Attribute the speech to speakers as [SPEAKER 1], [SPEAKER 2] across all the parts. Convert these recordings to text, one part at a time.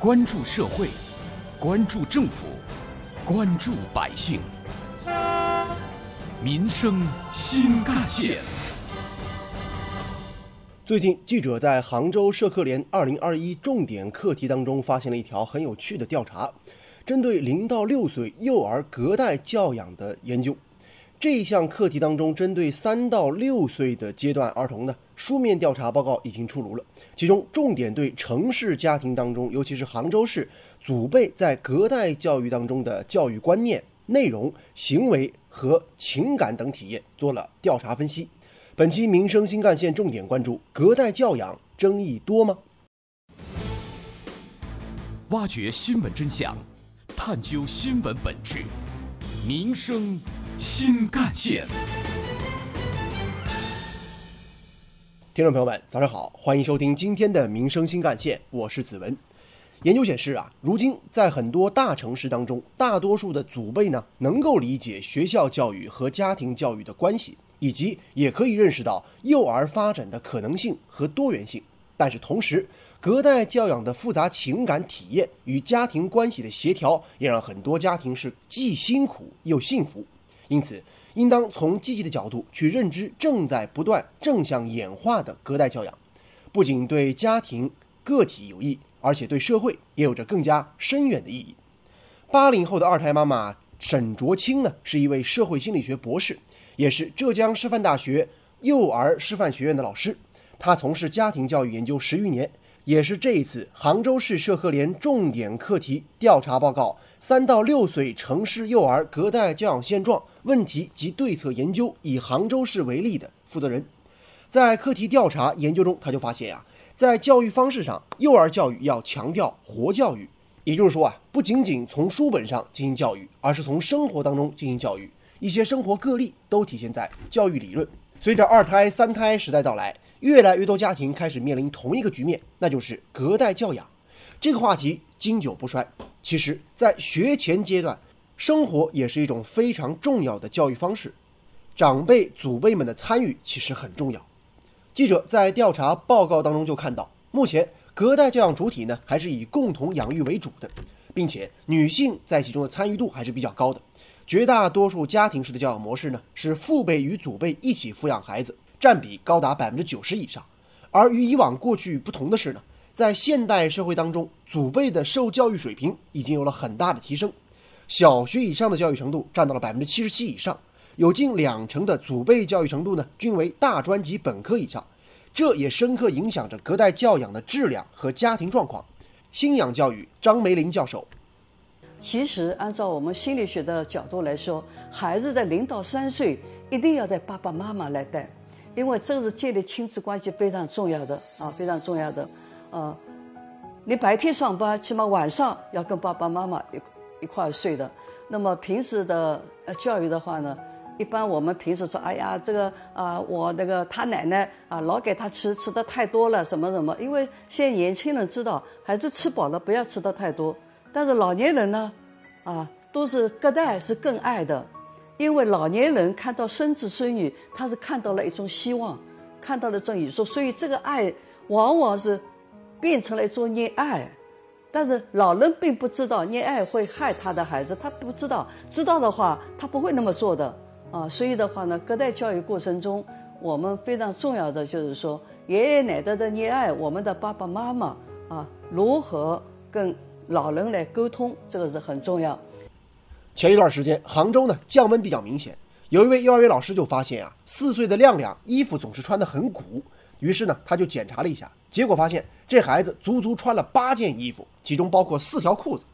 [SPEAKER 1] 关注社会，关注政府，关注百姓，民生新干线。
[SPEAKER 2] 最近，记者在杭州社科联二零二一重点课题当中发现了一条很有趣的调查，针对零到六岁幼儿隔代教养的研究。这一项课题当中，针对三到六岁的阶段儿童呢，书面调查报告已经出炉了。其中重点对城市家庭当中，尤其是杭州市祖辈在隔代教育当中的教育观念、内容、行为和情感等体验做了调查分析。本期民生新干线重点关注：隔代教养争议多吗？
[SPEAKER 1] 挖掘新闻真相，探究新闻本质，民生。新干线，
[SPEAKER 2] 听众朋友们，早上好，欢迎收听今天的《民生新干线》，我是子文。研究显示啊，如今在很多大城市当中，大多数的祖辈呢，能够理解学校教育和家庭教育的关系，以及也可以认识到幼儿发展的可能性和多元性。但是同时，隔代教养的复杂情感体验与家庭关系的协调，也让很多家庭是既辛苦又幸福。因此，应当从积极的角度去认知正在不断正向演化的隔代教养，不仅对家庭个体有益，而且对社会也有着更加深远的意义。八零后的二胎妈妈沈卓清呢，是一位社会心理学博士，也是浙江师范大学幼儿师范学院的老师。她从事家庭教育研究十余年。也是这一次杭州市社科联重点课题调查报告《三到六岁城市幼儿隔代教养现状问题及对策研究》以杭州市为例的负责人，在课题调查研究中，他就发现啊，在教育方式上，幼儿教育要强调活教育，也就是说啊，不仅仅从书本上进行教育，而是从生活当中进行教育，一些生活个例都体现在教育理论。随着二胎、三胎时代到来。越来越多家庭开始面临同一个局面，那就是隔代教养。这个话题经久不衰。其实，在学前阶段，生活也是一种非常重要的教育方式，长辈、祖辈们的参与其实很重要。记者在调查报告当中就看到，目前隔代教养主体呢还是以共同养育为主的，并且女性在其中的参与度还是比较高的。绝大多数家庭式的教养模式呢，是父辈与祖辈一起抚养孩子。占比高达百分之九十以上，而与以往过去不同的是呢，在现代社会当中，祖辈的受教育水平已经有了很大的提升，小学以上的教育程度占到了百分之七十七以上，有近两成的祖辈教育程度呢均为大专及本科以上，这也深刻影响着隔代教养的质量和家庭状况。新养教育张梅林教授，
[SPEAKER 3] 其实按照我们心理学的角度来说，孩子在零到三岁一定要带爸爸妈妈来带。因为这是建立亲子关系非常重要的啊，非常重要的，呃，你白天上班，起码晚上要跟爸爸妈妈一一块睡的。那么平时的呃教育的话呢，一般我们平时说，哎呀，这个啊，我那个他奶奶啊，老给他吃，吃的太多了，什么什么。因为现在年轻人知道，孩子吃饱了不要吃的太多，但是老年人呢，啊，都是隔代是更爱的。因为老年人看到孙子孙女，他是看到了一种希望，看到了这种宇宙，所以这个爱往往是变成了一种溺爱。但是老人并不知道溺爱会害他的孩子，他不知道，知道的话他不会那么做的啊。所以的话呢，隔代教育过程中，我们非常重要的就是说，爷爷奶奶的溺爱，我们的爸爸妈妈啊，如何跟老人来沟通，这个是很重要。
[SPEAKER 2] 前一段时间，杭州呢降温比较明显，有一位幼儿园老师就发现啊，四岁的亮亮衣服总是穿得很鼓，于是呢他就检查了一下，结果发现这孩子足足穿了八件衣服，其中包括四条裤子。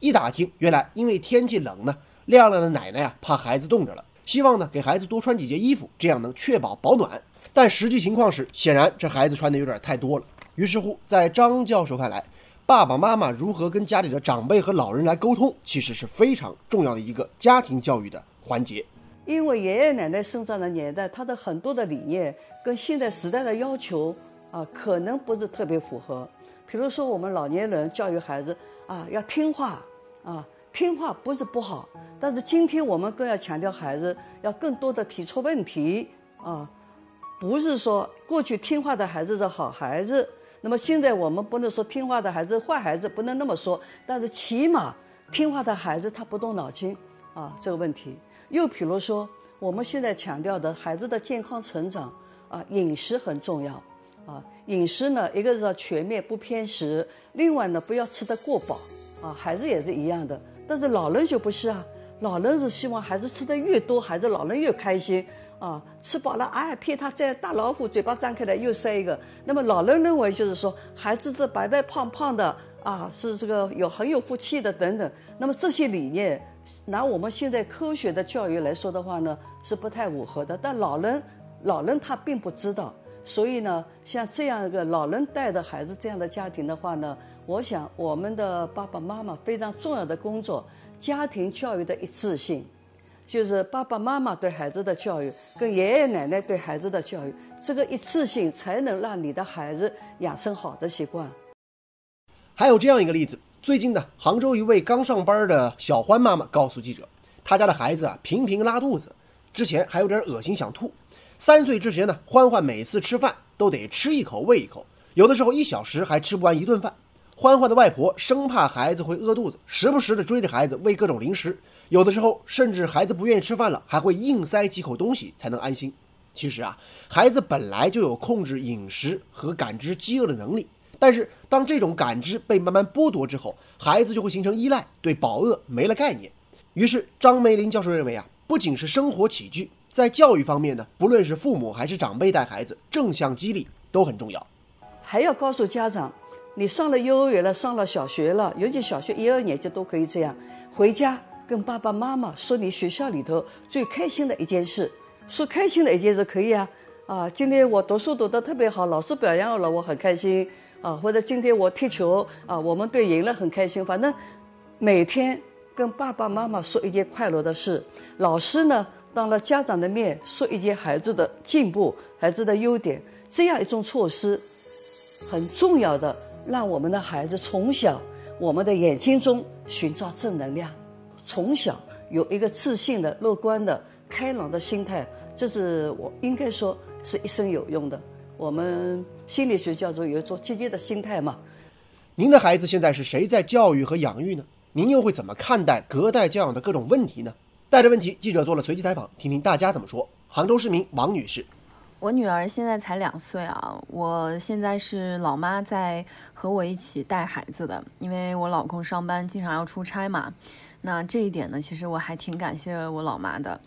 [SPEAKER 2] 一打听，原来因为天气冷呢，亮亮的奶奶啊怕孩子冻着了，希望呢给孩子多穿几件衣服，这样能确保保暖。但实际情况是，显然这孩子穿的有点太多了。于是乎，在张教授看来，爸爸妈妈如何跟家里的长辈和老人来沟通，其实是非常重要的一个家庭教育的环节。
[SPEAKER 3] 因为爷爷奶奶生长的年代，他的很多的理念跟现在时代的要求啊，可能不是特别符合。比如说，我们老年人教育孩子啊，要听话啊，听话不是不好，但是今天我们更要强调孩子要更多的提出问题啊，不是说过去听话的孩子是好孩子。那么现在我们不能说听话的孩子坏孩子，不能那么说，但是起码听话的孩子他不动脑筋啊这个问题。又比如说我们现在强调的孩子的健康成长啊，饮食很重要啊，饮食呢一个是要全面不偏食，另外呢不要吃得过饱啊，孩子也是一样的，但是老人就不是啊，老人是希望孩子吃的越多，孩子老人越开心。啊，吃饱了，哎，骗他在大老虎嘴巴张开来又塞一个。那么老人认为就是说，孩子这白白胖胖的啊，是这个有很有福气的等等。那么这些理念，拿我们现在科学的教育来说的话呢，是不太吻合的。但老人，老人他并不知道，所以呢，像这样一个老人带的孩子这样的家庭的话呢，我想我们的爸爸妈妈非常重要的工作，家庭教育的一致性。就是爸爸妈妈对孩子的教育，跟爷爷奶奶对孩子的教育，这个一次性才能让你的孩子养成好的习惯。
[SPEAKER 2] 还有这样一个例子，最近呢，杭州一位刚上班的小欢妈妈告诉记者，她家的孩子啊频频拉肚子，之前还有点恶心想吐。三岁之前呢，欢欢每次吃饭都得吃一口喂一口，有的时候一小时还吃不完一顿饭。欢欢的外婆生怕孩子会饿肚子，时不时的追着孩子喂各种零食。有的时候，甚至孩子不愿意吃饭了，还会硬塞几口东西才能安心。其实啊，孩子本来就有控制饮食和感知饥饿的能力，但是当这种感知被慢慢剥夺之后，孩子就会形成依赖，对饱饿没了概念。于是，张梅林教授认为啊，不仅是生活起居，在教育方面呢，不论是父母还是长辈带孩子，正向激励都很重要。
[SPEAKER 3] 还要告诉家长，你上了幼儿园了，上了小学了，尤其小学一二年级都可以这样，回家。跟爸爸妈妈说你学校里头最开心的一件事，说开心的一件事可以啊，啊，今天我读书读得特别好，老师表扬了，我很开心啊，或者今天我踢球啊，我们队赢了很开心，反正每天跟爸爸妈妈说一件快乐的事，老师呢当了家长的面说一些孩子的进步、孩子的优点，这样一种措施很重要的，让我们的孩子从小我们的眼睛中寻找正能量。从小有一个自信的、乐观的、开朗的心态，这是我应该说是一生有用的。我们心理学叫做有一种积极的心态嘛。
[SPEAKER 2] 您的孩子现在是谁在教育和养育呢？您又会怎么看待隔代教养的各种问题呢？带着问题，记者做了随机采访，听听大家怎么说。杭州市民王女士。
[SPEAKER 4] 我女儿现在才两岁啊，我现在是老妈在和我一起带孩子的，因为我老公上班经常要出差嘛。那这一点呢，其实我还挺感谢我老妈的。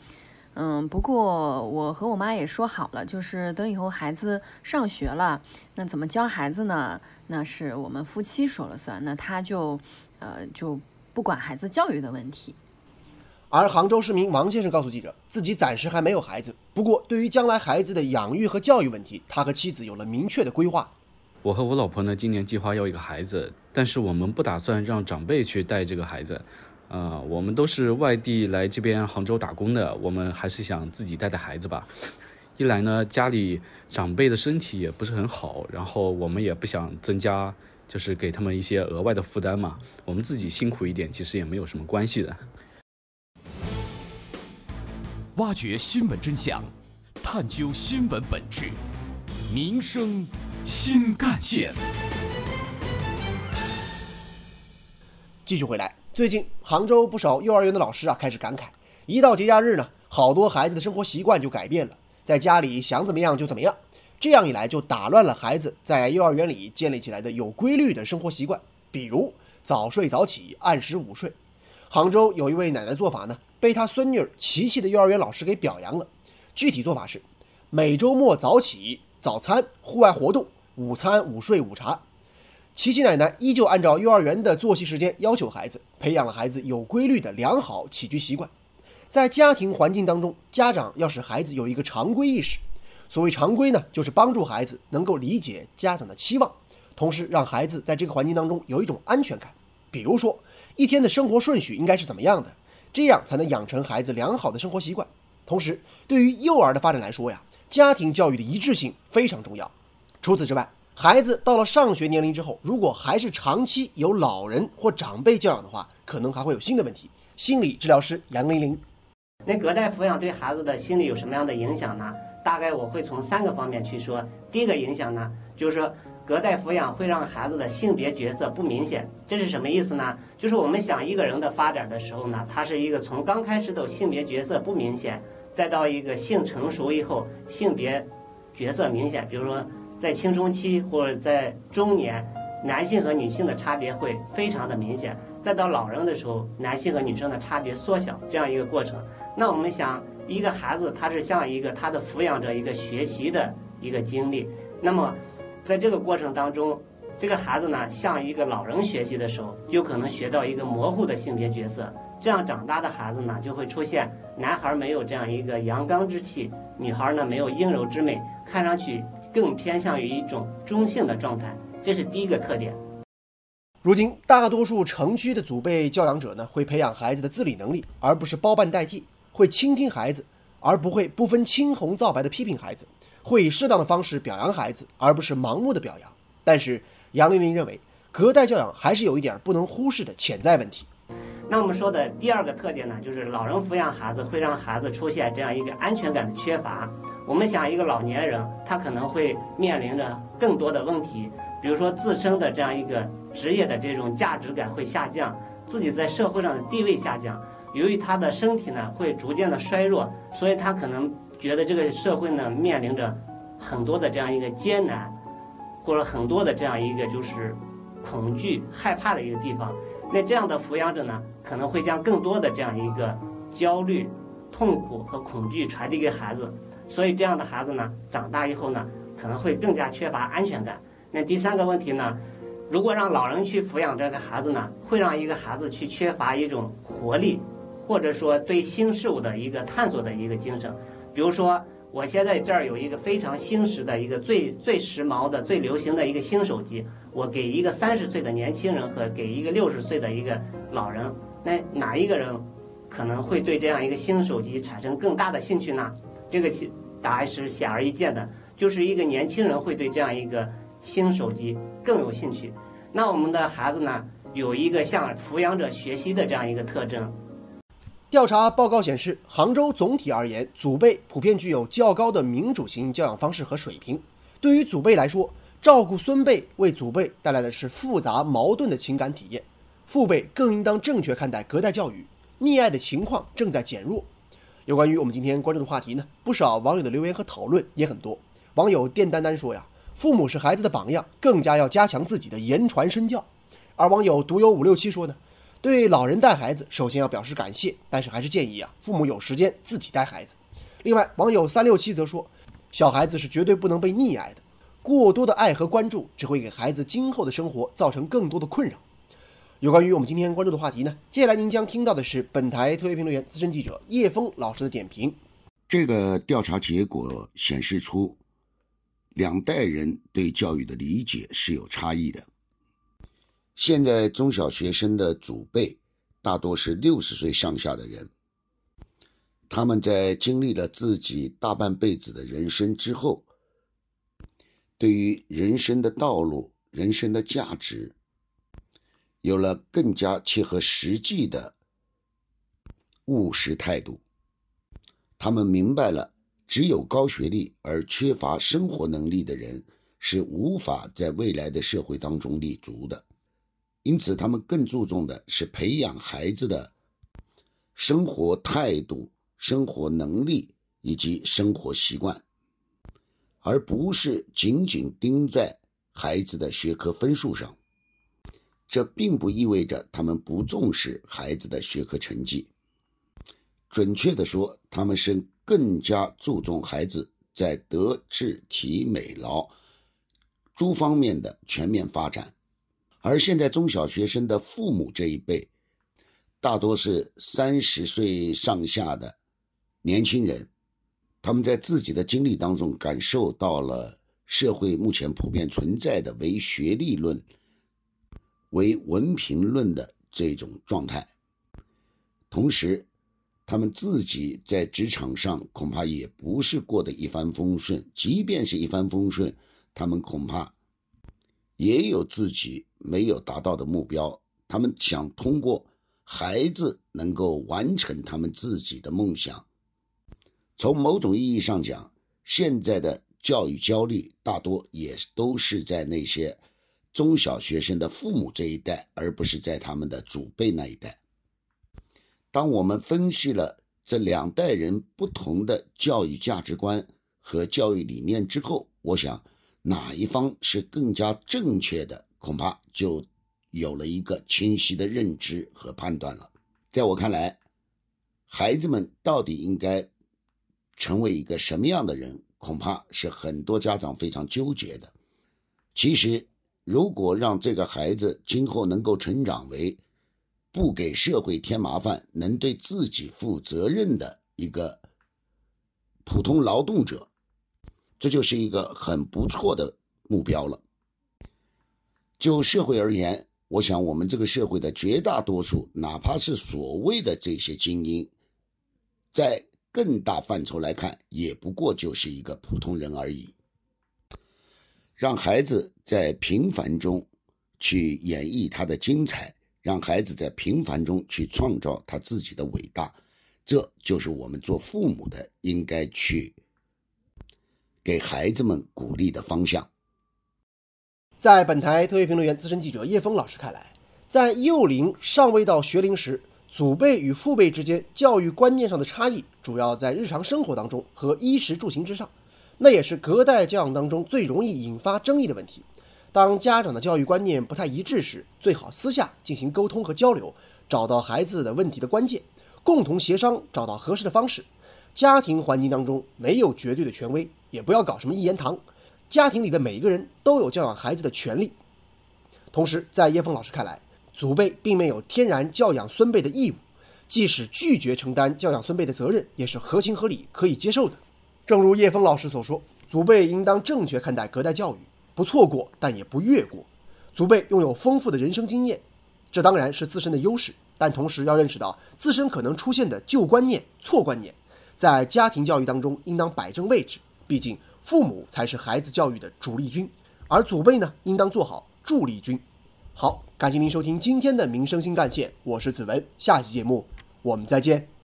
[SPEAKER 4] 嗯，不过我和我妈也说好了，就是等以后孩子上学了，那怎么教孩子呢？那是我们夫妻说了算，那他就呃就不管孩子教育的问题。
[SPEAKER 2] 而杭州市民王先生告诉记者，自己暂时还没有孩子，不过对于将来孩子的养育和教育问题，他和妻子有了明确的规划。
[SPEAKER 5] 我和我老婆呢，今年计划要一个孩子，但是我们不打算让长辈去带这个孩子。呃，我们都是外地来这边杭州打工的，我们还是想自己带带孩子吧。一来呢，家里长辈的身体也不是很好，然后我们也不想增加，就是给他们一些额外的负担嘛。我们自己辛苦一点，其实也没有什么关系的。
[SPEAKER 1] 挖掘新闻真相，探究新闻本质，民生新干线。
[SPEAKER 2] 继续回来，最近杭州不少幼儿园的老师啊开始感慨，一到节假日呢，好多孩子的生活习惯就改变了，在家里想怎么样就怎么样，这样一来就打乱了孩子在幼儿园里建立起来的有规律的生活习惯，比如早睡早起、按时午睡。杭州有一位奶奶做法呢。被他孙女琪琪的幼儿园老师给表扬了。具体做法是：每周末早起、早餐、户外活动、午餐、午睡、午茶。琪琪奶奶依旧按照幼儿园的作息时间要求孩子，培养了孩子有规律的良好起居习惯。在家庭环境当中，家长要使孩子有一个常规意识。所谓常规呢，就是帮助孩子能够理解家长的期望，同时让孩子在这个环境当中有一种安全感。比如说，一天的生活顺序应该是怎么样的？这样才能养成孩子良好的生活习惯。同时，对于幼儿的发展来说呀，家庭教育的一致性非常重要。除此之外，孩子到了上学年龄之后，如果还是长期由老人或长辈教养的话，可能还会有新的问题。心理治疗师杨玲玲，
[SPEAKER 6] 那隔代抚养对孩子的心理有什么样的影响呢？大概我会从三个方面去说。第一个影响呢，就是说。隔代抚养会让孩子的性别角色不明显，这是什么意思呢？就是我们想一个人的发展的时候呢，他是一个从刚开始的性别角色不明显，再到一个性成熟以后性别角色明显。比如说在青春期或者在中年，男性和女性的差别会非常的明显；再到老人的时候，男性和女生的差别缩小，这样一个过程。那我们想，一个孩子他是像一个他的抚养者一个学习的一个经历，那么。在这个过程当中，这个孩子呢，向一个老人学习的时候，有可能学到一个模糊的性别角色。这样长大的孩子呢，就会出现男孩没有这样一个阳刚之气，女孩呢没有阴柔之美，看上去更偏向于一种中性的状态。这是第一个特点。
[SPEAKER 2] 如今，大多数城区的祖辈教养者呢，会培养孩子的自理能力，而不是包办代替；会倾听孩子，而不会不分青红皂白的批评孩子。会以适当的方式表扬孩子，而不是盲目的表扬。但是杨玲玲认为，隔代教养还是有一点不能忽视的潜在问题。
[SPEAKER 6] 那我们说的第二个特点呢，就是老人抚养孩子会让孩子出现这样一个安全感的缺乏。我们想，一个老年人他可能会面临着更多的问题，比如说自身的这样一个职业的这种价值感会下降，自己在社会上的地位下降。由于他的身体呢会逐渐的衰弱，所以他可能。觉得这个社会呢面临着很多的这样一个艰难，或者很多的这样一个就是恐惧、害怕的一个地方。那这样的抚养者呢，可能会将更多的这样一个焦虑、痛苦和恐惧传递给孩子。所以这样的孩子呢，长大以后呢，可能会更加缺乏安全感。那第三个问题呢，如果让老人去抚养这个孩子呢，会让一个孩子去缺乏一种活力，或者说对新事物的一个探索的一个精神。比如说，我现在这儿有一个非常新时的一个最最时髦的、最流行的一个新手机，我给一个三十岁的年轻人和给一个六十岁的一个老人，那哪一个人可能会对这样一个新手机产生更大的兴趣呢？这个答案是显而易见的，就是一个年轻人会对这样一个新手机更有兴趣。那我们的孩子呢，有一个向抚养者学习的这样一个特征。
[SPEAKER 2] 调查报告显示，杭州总体而言，祖辈普遍具有较高的民主型教养方式和水平。对于祖辈来说，照顾孙辈为祖辈带来的是复杂矛盾的情感体验。父辈更应当正确看待隔代教育，溺爱的情况正在减弱。有关于我们今天关注的话题呢，不少网友的留言和讨论也很多。网友电丹丹说呀：“父母是孩子的榜样，更加要加强自己的言传身教。”而网友独有五六七说呢。对老人带孩子，首先要表示感谢，但是还是建议啊，父母有时间自己带孩子。另外，网友三六七则说，小孩子是绝对不能被溺爱的，过多的爱和关注只会给孩子今后的生活造成更多的困扰。有关于我们今天关注的话题呢，接下来您将听到的是本台特约评论员、资深记者叶峰老师的点评。
[SPEAKER 7] 这个调查结果显示出，两代人对教育的理解是有差异的。现在中小学生的祖辈大多是六十岁上下的人，他们在经历了自己大半辈子的人生之后，对于人生的道路、人生的价值，有了更加切合实际的务实态度。他们明白了，只有高学历而缺乏生活能力的人是无法在未来的社会当中立足的。因此，他们更注重的是培养孩子的生活态度、生活能力以及生活习惯，而不是仅仅盯在孩子的学科分数上。这并不意味着他们不重视孩子的学科成绩。准确的说，他们是更加注重孩子在德、智、体、美、劳诸方面的全面发展。而现在中小学生的父母这一辈，大多是三十岁上下的年轻人，他们在自己的经历当中感受到了社会目前普遍存在的唯学历论、唯文凭论的这种状态，同时，他们自己在职场上恐怕也不是过得一帆风顺，即便是一帆风顺，他们恐怕。也有自己没有达到的目标，他们想通过孩子能够完成他们自己的梦想。从某种意义上讲，现在的教育焦虑大多也都是在那些中小学生的父母这一代，而不是在他们的祖辈那一代。当我们分析了这两代人不同的教育价值观和教育理念之后，我想哪一方是更加正确的，恐怕就有了一个清晰的认知和判断了。在我看来，孩子们到底应该成为一个什么样的人，恐怕是很多家长非常纠结的。其实，如果让这个孩子今后能够成长为不给社会添麻烦、能对自己负责任的一个普通劳动者，这就是一个很不错的目标了。就社会而言，我想我们这个社会的绝大多数，哪怕是所谓的这些精英，在更大范畴来看，也不过就是一个普通人而已。让孩子在平凡中去演绎他的精彩，让孩子在平凡中去创造他自己的伟大，这就是我们做父母的应该去给孩子们鼓励的方向。
[SPEAKER 2] 在本台特约评论员、资深记者叶峰老师看来，在幼龄尚未到学龄时，祖辈与父辈之间教育观念上的差异，主要在日常生活当中和衣食住行之上，那也是隔代教养当中最容易引发争议的问题。当家长的教育观念不太一致时，最好私下进行沟通和交流，找到孩子的问题的关键，共同协商找到合适的方式。家庭环境当中没有绝对的权威，也不要搞什么一言堂。家庭里的每一个人都有教养孩子的权利。同时，在叶峰老师看来，祖辈并没有天然教养孙辈的义务，即使拒绝承担教养孙辈的责任，也是合情合理、可以接受的。正如叶峰老师所说，祖辈应当正确看待隔代教育，不错过，但也不越过。祖辈拥有丰富的人生经验，这当然是自身的优势，但同时要认识到自身可能出现的旧观念、错观念，在家庭教育当中应当摆正位置。毕竟。父母才是孩子教育的主力军，而祖辈呢，应当做好助力军。好，感谢您收听今天的民生新干线，我是子文，下期节目我们再见。